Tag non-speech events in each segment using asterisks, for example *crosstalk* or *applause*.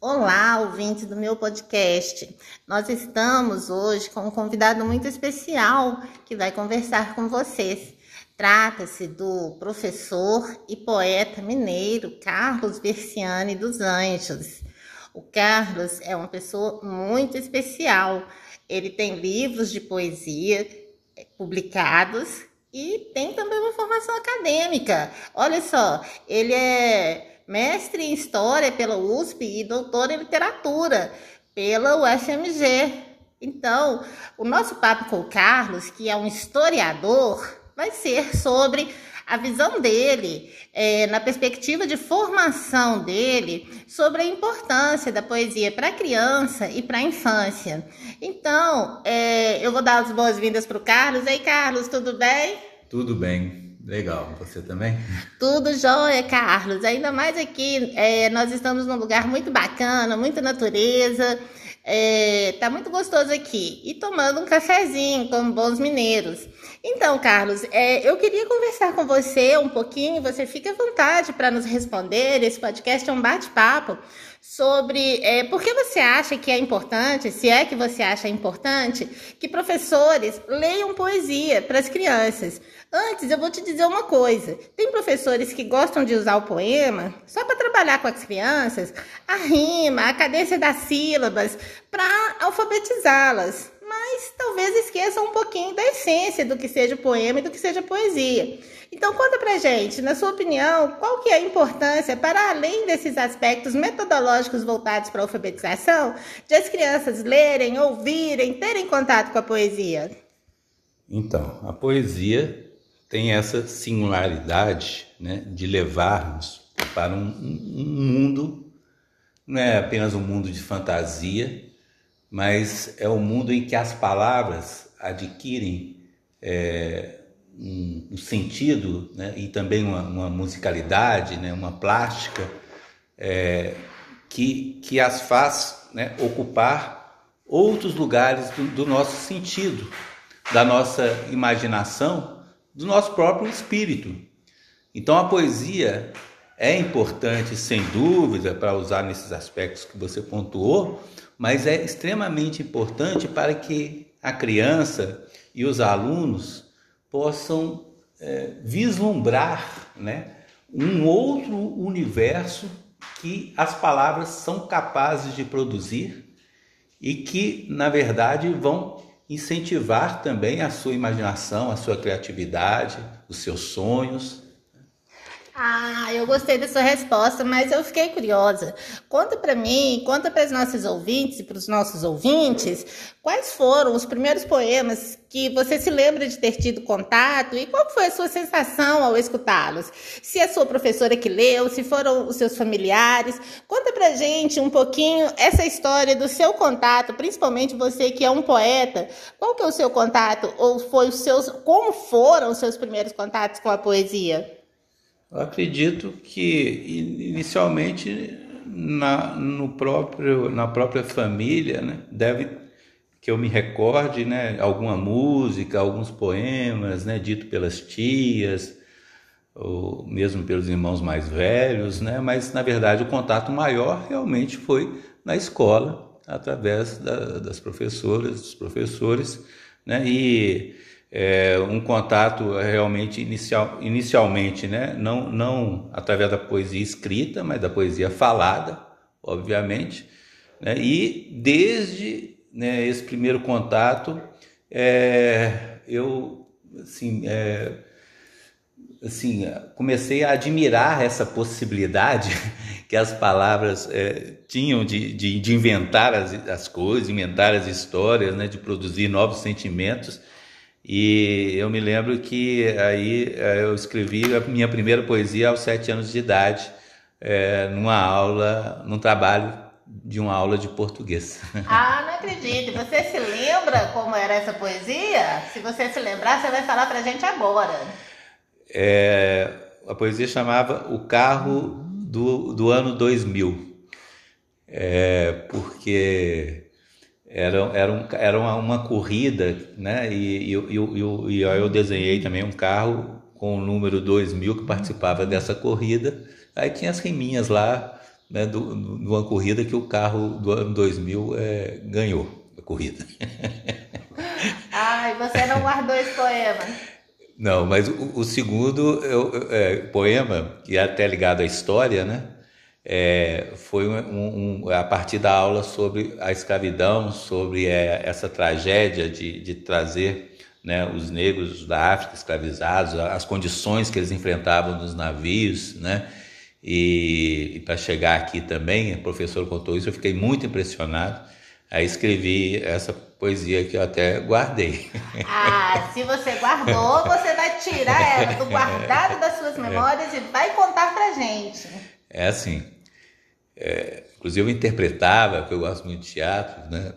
Olá, ouvintes do meu podcast. Nós estamos hoje com um convidado muito especial que vai conversar com vocês. Trata-se do professor e poeta mineiro Carlos Versiani dos Anjos. O Carlos é uma pessoa muito especial. Ele tem livros de poesia eh, publicados e tem também uma formação acadêmica. Olha só, ele é mestre em História pela USP e doutor em Literatura pela UFMG. Então, o nosso papo com o Carlos, que é um historiador, vai ser sobre a visão dele, é, na perspectiva de formação dele, sobre a importância da poesia para a criança e para a infância. Então, é, eu vou dar as boas-vindas para o Carlos. Ei, Carlos, tudo bem? Tudo bem. Legal, você também? Tudo jóia, Carlos. Ainda mais aqui, é, nós estamos num lugar muito bacana, muita natureza. É, tá muito gostoso aqui. E tomando um cafezinho, como bons mineiros. Então, Carlos, é, eu queria conversar com você um pouquinho. Você fica à vontade para nos responder. Esse podcast é um bate-papo sobre é, por que você acha que é importante, se é que você acha importante, que professores leiam poesia para as crianças. Antes, eu vou te dizer uma coisa: tem professores que gostam de usar o poema só para trabalhar com as crianças, a rima, a cadência das sílabas, para alfabetizá-las, mas talvez esqueçam um pouquinho da essência do que seja poema e do que seja poesia. Então conta pra gente, na sua opinião, qual que é a importância, para além desses aspectos metodológicos voltados para a alfabetização, de as crianças lerem, ouvirem, terem contato com a poesia? Então, a poesia tem essa singularidade né, de levar-nos para um, um, mundo, não é apenas um mundo de fantasia, mas é um mundo em que as palavras adquirem é, um, um, sentido né, e também uma, uma musicalidade, né, uma plástica é, que, que as faz né, ocupar outros lugares do, do nosso sentido, da nossa imaginação do nosso próprio espírito. Então a poesia é importante, sem dúvida, para usar nesses aspectos que você pontuou, mas é extremamente importante para que a criança e os alunos possam é, vislumbrar né, um outro universo que as palavras são capazes de produzir e que, na verdade, vão incentivar também a sua imaginação, a sua criatividade, os seus sonhos. Ah, eu gostei da sua resposta, mas eu fiquei curiosa. Conta para mim, conta para os nossos ouvintes e para os nossos ouvintes, quais foram os primeiros poemas que você se lembra de ter tido contato e qual foi a sua sensação ao escutá-los? Se é a sua professora que leu, se foram os seus familiares, conta pra gente um pouquinho essa história do seu contato, principalmente você que é um poeta. Qual que é o seu contato ou foi os seus, como foram os seus primeiros contatos com a poesia? Eu acredito que inicialmente na, no próprio, na própria família, né, deve que eu me recorde, né, alguma música, alguns poemas, né, dito pelas tias, ou mesmo pelos irmãos mais velhos, né, mas na verdade o contato maior realmente foi na escola, através da, das professoras, dos professores, né, e é, um contato realmente inicial, inicialmente, né? não, não através da poesia escrita, mas da poesia falada, obviamente. Né? E desde né, esse primeiro contato, é, eu assim, é, assim, comecei a admirar essa possibilidade *laughs* que as palavras é, tinham de, de, de inventar as, as coisas, inventar as histórias, né, de produzir novos sentimentos e eu me lembro que aí eh, eu escrevi a minha primeira poesia aos sete anos de idade, é, numa aula, num trabalho de uma aula de português. *laughs* Ah, não acredito. Você se lembra como era essa poesia? Se você se lembrar, você vai falar pra gente agora. É, a poesia chamava O Carro do, do Ano 2000. É, porque era, era, um, era uma, uma corrida, né? E, e, e, e, eu desenhei também um carro com o número 2000 que participava dessa corrida. Aí tinha as riminhas lá, né, de uma corrida que o carro do ano 2000 é, ganhou a corrida. *laughs* Ai, você não guardou esse poema? Não, mas o, o segundo eu, é, poema, que é até ligado à história, né? É, foi um, um, a partir da aula sobre a escravidão, sobre é, essa tragédia de, de trazer né, os negros da África escravizados, as condições que eles enfrentavam nos navios, né? E, e para chegar aqui também, o professor contou isso, eu fiquei muito impressionado. Aí escrevi essa poesia que eu até guardei. *laughs* Ah, se você guardou, você vai tirar ela do guardado das suas memórias e vai contar pra gente. É assim. É, inclusive eu interpretava, porque eu gosto muito de teatro, né?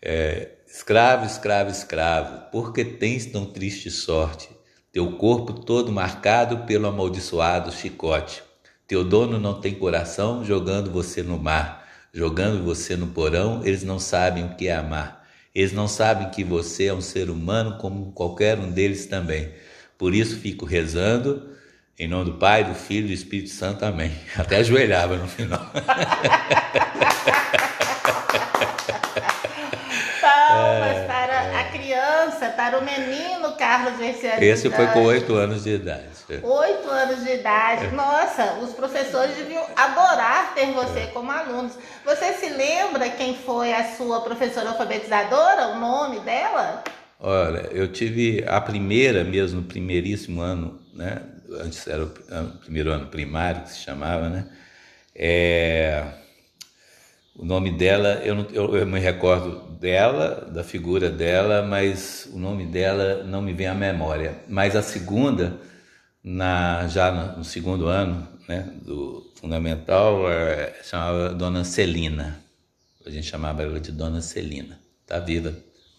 É, escravo, escravo, escravo, por que tens tão triste sorte? Teu corpo todo marcado pelo amaldiçoado chicote. Teu dono não tem coração, jogando você no mar, jogando você no porão, eles não sabem o que é amar. Eles não sabem que você é um ser humano como qualquer um deles também. Por isso fico rezando, em nome do Pai, do Filho e do Espírito Santo, amém. *laughs* Até ajoelhava no final. Palmas para a criança, para o menino Carlos Verciano. Esse foi com oito anos de idade. Oito anos de idade. Nossa, os professores deviam adorar ter você como aluno. Você se lembra quem foi a sua professora alfabetizadora, o nome dela? Olha, eu tive a primeira mesmo, no primeiríssimo ano, né? Antes era o primeiro ano primário que se chamava, né? É... O nome dela, eu, não, eu, eu, me recordo dela, da figura dela, mas o nome dela não me vem à memória. Mas a segunda, na, já no segundo ano né, do fundamental, é, chamava Dona Celina. A gente chamava ela de Dona Celina. Está viva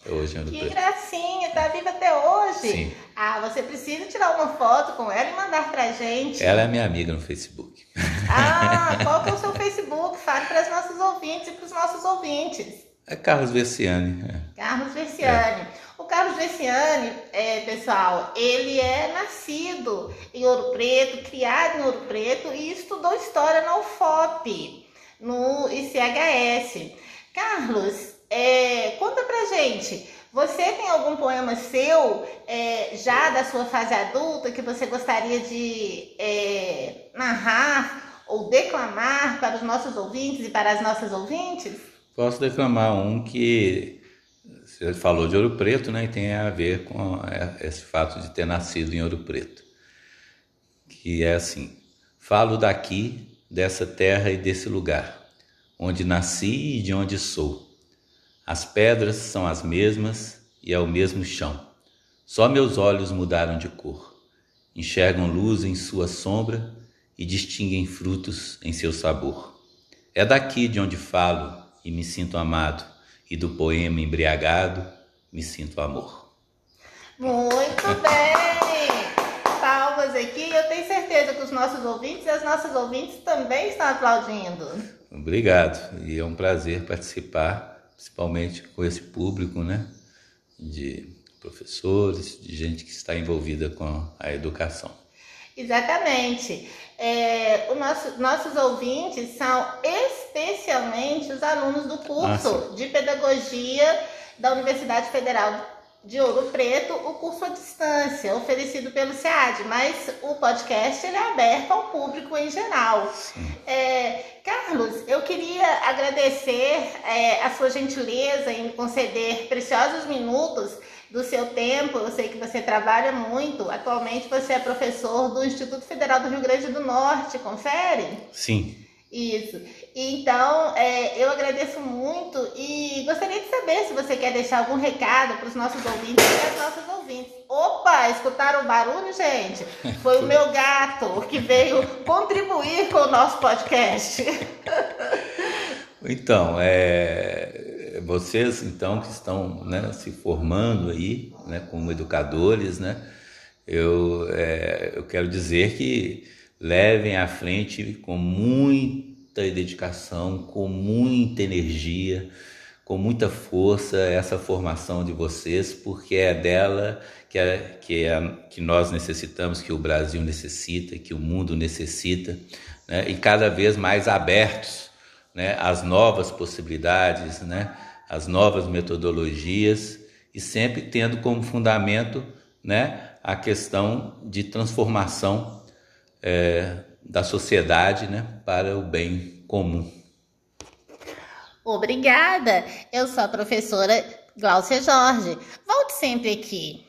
hoje. Que gracinha, está viva até hoje. Sim. Ah, você precisa tirar uma foto com ela e mandar pra gente. Ela é minha amiga no Facebook. Ah, *laughs* qual que é o seu Facebook? Fale para os nossos ouvintes e para os nossos ouvintes. É Carlos Versiani. É. Carlos Versiani. É. O Carlos Versiani, é, pessoal, ele é nascido em Ouro Preto, criado em Ouro Preto e estudou história na UFOP, no ICHS. Carlos, é, conta pra gente, você tem algum poema seu, é, já da sua fase adulta, que você gostaria de é, narrar ou declamar para os nossos ouvintes e para as nossas ouvintes? Posso declamar um que você falou de Ouro Preto, né? E tem a ver com esse fato de ter nascido em Ouro Preto. Que é assim: falo daqui, dessa terra e desse lugar, onde nasci e de onde sou. As pedras são as mesmas e é o mesmo chão. Só meus olhos mudaram de cor. Enxergam luz em sua sombra e distinguem frutos em seu sabor. É daqui de onde falo e me sinto amado e do poema embriagado me sinto amor. Muito *laughs* bem! Palmas aqui. Eu tenho certeza que os nossos ouvintes e as nossas ouvintes também estão aplaudindo. Obrigado. E é um prazer participar, principalmente com esse público, né? De professores, de gente que está envolvida com a educação. Exatamente. É, nosso, nossos ouvintes são especialmente os alunos do curso ah, de Pedagogia da Universidade Federal de Ouro Preto, o curso à distância, oferecido pelo SEAD, mas o podcast ele é aberto ao público em geral. É, Carlos, eu queria agradecer é, a sua gentileza em me conceder preciosos minutos do seu tempo. Eu sei que você trabalha muito. Atualmente você é professor do Instituto Federal do Rio Grande do Norte, confere? Sim. Isso. Então, é, eu agradeço muito e gostaria de saber se você quer deixar algum recado para os nossos ouvintes e as nossas ouvintes. Opa, escutaram o barulho, gente? *laughs* Foi o meu gato que veio contribuir com o nosso podcast. Então, é, vocês então que estão né, se formando aí né, como educadores, né, eu, é, eu quero dizer que levem à frente com muita dedicação, com muita energia, com muita força essa formação de vocês, porque é dela que, é, que, é, que nós necessitamos, que o Brasil necessita, que o mundo necessita né, e cada vez mais abertos né, às novas possibilidades, né, às novas metodologias e sempre tendo como fundamento né, a questão de transformação é, da sociedade né, para o bem comum. Obrigada! Eu sou a professora Gláucia Jorge. Volte sempre aqui.